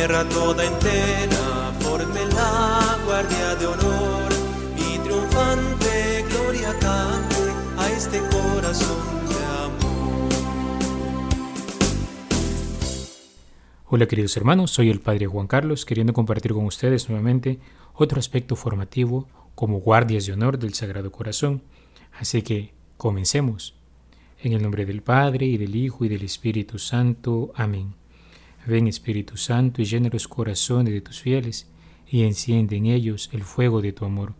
tierra toda entera forme la guardia de honor y triunfante gloria cante este corazón de amor. Hola queridos hermanos, soy el Padre Juan Carlos, queriendo compartir con ustedes nuevamente otro aspecto formativo como guardias de honor del Sagrado Corazón. Así que comencemos. En el nombre del Padre, y del Hijo, y del Espíritu Santo. Amén. Ven Espíritu Santo y llena los corazones de tus fieles, y enciende en ellos el fuego de tu amor.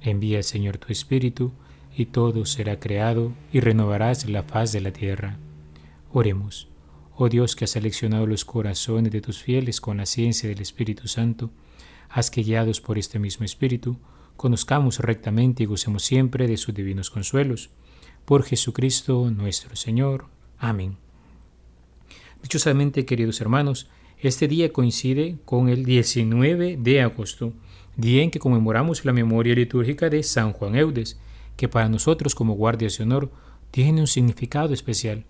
Envía, Señor, tu Espíritu, y todo será creado, y renovarás la faz de la tierra. Oremos. Oh Dios que has seleccionado los corazones de tus fieles con la ciencia del Espíritu Santo, haz que guiados por este mismo Espíritu, conozcamos rectamente y gocemos siempre de sus divinos consuelos por Jesucristo nuestro Señor. Amén. Dichosamente, queridos hermanos, este día coincide con el 19 de agosto, día en que conmemoramos la memoria litúrgica de San Juan Eudes, que para nosotros como guardias de honor tiene un significado especial,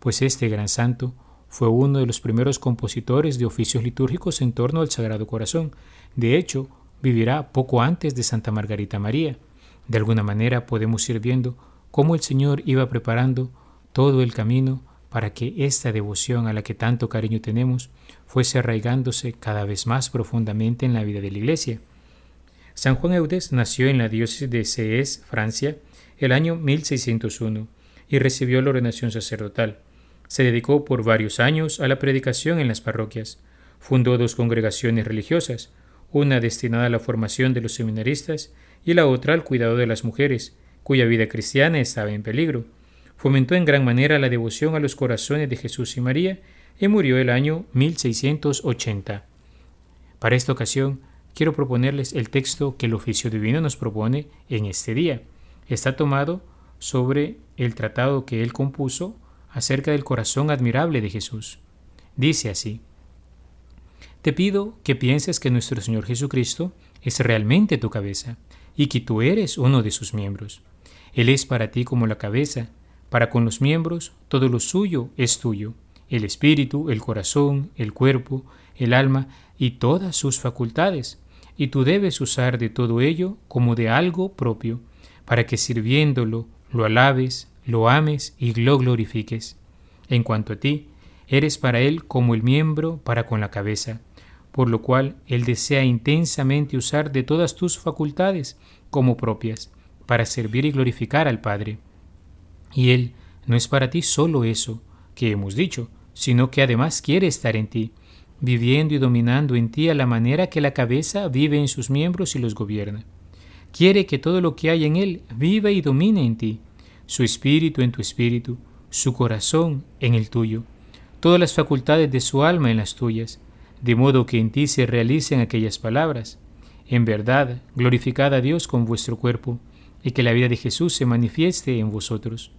pues este gran santo fue uno de los primeros compositores de oficios litúrgicos en torno al Sagrado Corazón. De hecho, vivirá poco antes de Santa Margarita María. De alguna manera podemos ir viendo cómo el Señor iba preparando todo el camino para que esta devoción a la que tanto cariño tenemos fuese arraigándose cada vez más profundamente en la vida de la Iglesia. San Juan Eudes nació en la diócesis de Sees, Francia, el año 1601 y recibió la ordenación sacerdotal. Se dedicó por varios años a la predicación en las parroquias. Fundó dos congregaciones religiosas, una destinada a la formación de los seminaristas y la otra al cuidado de las mujeres, cuya vida cristiana estaba en peligro. Fomentó en gran manera la devoción a los corazones de Jesús y María y murió el año 1680. Para esta ocasión, quiero proponerles el texto que el oficio divino nos propone en este día. Está tomado sobre el tratado que él compuso acerca del corazón admirable de Jesús. Dice así, Te pido que pienses que nuestro Señor Jesucristo es realmente tu cabeza y que tú eres uno de sus miembros. Él es para ti como la cabeza, para con los miembros todo lo suyo es tuyo, el espíritu, el corazón, el cuerpo, el alma y todas sus facultades, y tú debes usar de todo ello como de algo propio, para que sirviéndolo lo alabes, lo ames y lo glorifiques. En cuanto a ti, eres para Él como el miembro para con la cabeza, por lo cual Él desea intensamente usar de todas tus facultades como propias, para servir y glorificar al Padre. Y Él no es para ti solo eso que hemos dicho, sino que además quiere estar en ti, viviendo y dominando en ti a la manera que la cabeza vive en sus miembros y los gobierna. Quiere que todo lo que hay en Él viva y domine en ti, su espíritu en tu espíritu, su corazón en el tuyo, todas las facultades de su alma en las tuyas, de modo que en ti se realicen aquellas palabras. En verdad, glorificad a Dios con vuestro cuerpo, y que la vida de Jesús se manifieste en vosotros.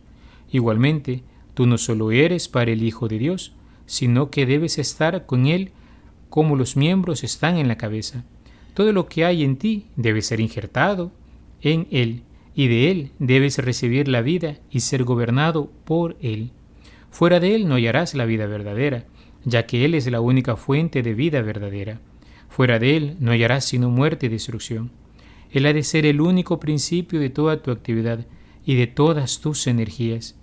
Igualmente, tú no solo eres para el Hijo de Dios, sino que debes estar con Él como los miembros están en la cabeza. Todo lo que hay en ti debe ser injertado en Él, y de Él debes recibir la vida y ser gobernado por Él. Fuera de Él no hallarás la vida verdadera, ya que Él es la única fuente de vida verdadera. Fuera de Él no hallarás sino muerte y destrucción. Él ha de ser el único principio de toda tu actividad y de todas tus energías.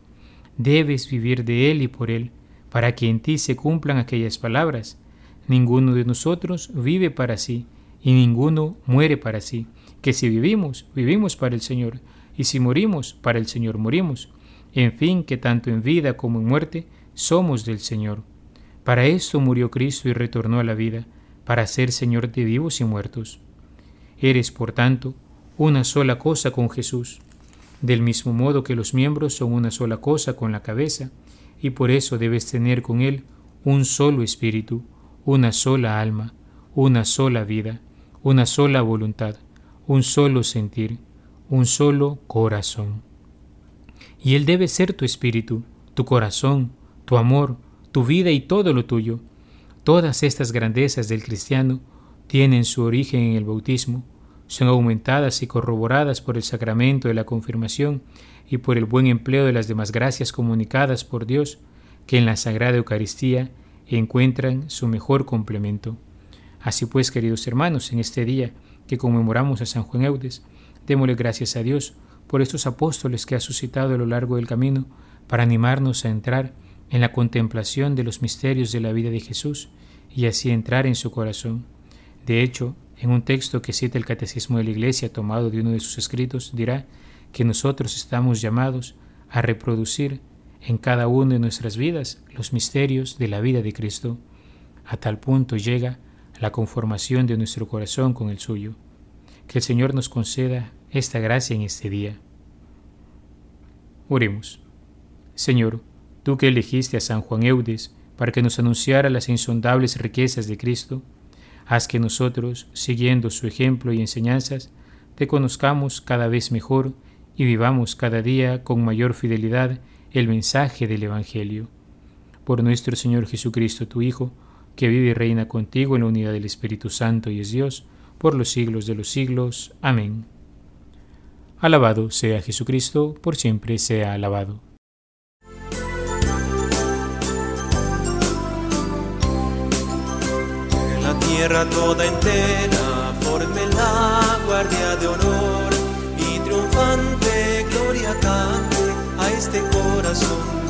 Debes vivir de Él y por Él, para que en ti se cumplan aquellas palabras. Ninguno de nosotros vive para sí, y ninguno muere para sí, que si vivimos, vivimos para el Señor, y si morimos, para el Señor morimos. En fin, que tanto en vida como en muerte somos del Señor. Para esto murió Cristo y retornó a la vida, para ser Señor de vivos y muertos. Eres, por tanto, una sola cosa con Jesús, del mismo modo que los miembros son una sola cosa con la cabeza, y por eso debes tener con Él un solo espíritu, una sola alma, una sola vida, una sola voluntad, un solo sentir, un solo corazón. Y Él debe ser tu espíritu, tu corazón, tu amor, tu vida y todo lo tuyo. Todas estas grandezas del cristiano tienen su origen en el bautismo, son aumentadas y corroboradas por el sacramento de la confirmación y por el buen empleo de las demás gracias comunicadas por Dios, que en la Sagrada Eucaristía encuentran su mejor complemento. Así pues, queridos hermanos, en este día que conmemoramos a San Juan Eudes, démosle gracias a Dios por estos apóstoles que ha suscitado a lo largo del camino para animarnos a entrar en la contemplación de los misterios de la vida de Jesús y así entrar en su corazón. De hecho, en un texto que cita el Catecismo de la Iglesia tomado de uno de sus escritos, dirá que nosotros estamos llamados a reproducir en cada una de nuestras vidas los misterios de la vida de Cristo. A tal punto llega la conformación de nuestro corazón con el suyo. Que el Señor nos conceda esta gracia en este día. Oremos. Señor, tú que elegiste a San Juan Eudes para que nos anunciara las insondables riquezas de Cristo, haz que nosotros, siguiendo su ejemplo y enseñanzas, te conozcamos cada vez mejor y vivamos cada día con mayor fidelidad el mensaje del Evangelio. Por nuestro Señor Jesucristo, tu Hijo, que vive y reina contigo en la unidad del Espíritu Santo y es Dios, por los siglos de los siglos. Amén. Alabado sea Jesucristo, por siempre sea alabado. Toda entera forme la guardia de honor y triunfante gloria cante a este corazón